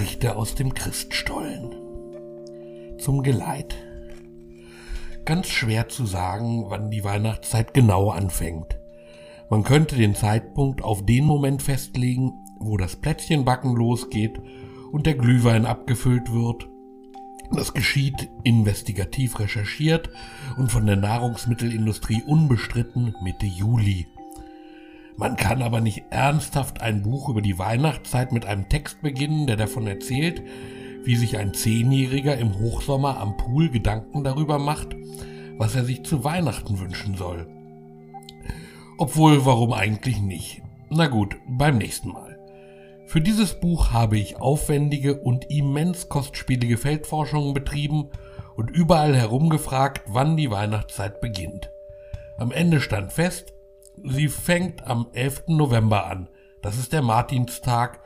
Geschichte aus dem Christstollen. Zum Geleit. Ganz schwer zu sagen, wann die Weihnachtszeit genau anfängt. Man könnte den Zeitpunkt auf den Moment festlegen, wo das Plätzchenbacken losgeht und der Glühwein abgefüllt wird. Das geschieht investigativ recherchiert und von der Nahrungsmittelindustrie unbestritten Mitte Juli. Man kann aber nicht ernsthaft ein Buch über die Weihnachtszeit mit einem Text beginnen, der davon erzählt, wie sich ein Zehnjähriger im Hochsommer am Pool Gedanken darüber macht, was er sich zu Weihnachten wünschen soll. Obwohl, warum eigentlich nicht? Na gut, beim nächsten Mal. Für dieses Buch habe ich aufwendige und immens kostspielige Feldforschungen betrieben und überall herumgefragt, wann die Weihnachtszeit beginnt. Am Ende stand fest, Sie fängt am 11. November an. Das ist der Martinstag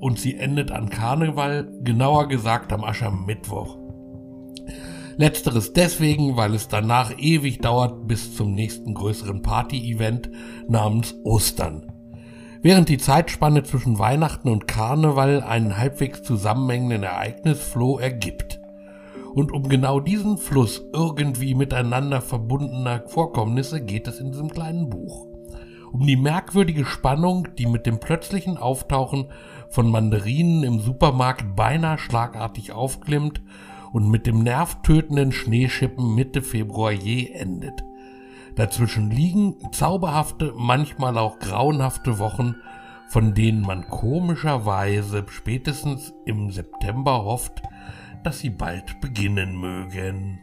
und sie endet an Karneval, genauer gesagt am Aschermittwoch. Letzteres deswegen, weil es danach ewig dauert bis zum nächsten größeren Party-Event namens Ostern. Während die Zeitspanne zwischen Weihnachten und Karneval einen halbwegs zusammenhängenden Ereignisflow ergibt. Und um genau diesen Fluss irgendwie miteinander verbundener Vorkommnisse geht es in diesem kleinen Buch um die merkwürdige Spannung, die mit dem plötzlichen Auftauchen von Mandarinen im Supermarkt beinahe schlagartig aufklimmt und mit dem nervtötenden Schneeschippen Mitte Februar je endet. Dazwischen liegen zauberhafte, manchmal auch grauenhafte Wochen, von denen man komischerweise spätestens im September hofft, dass sie bald beginnen mögen.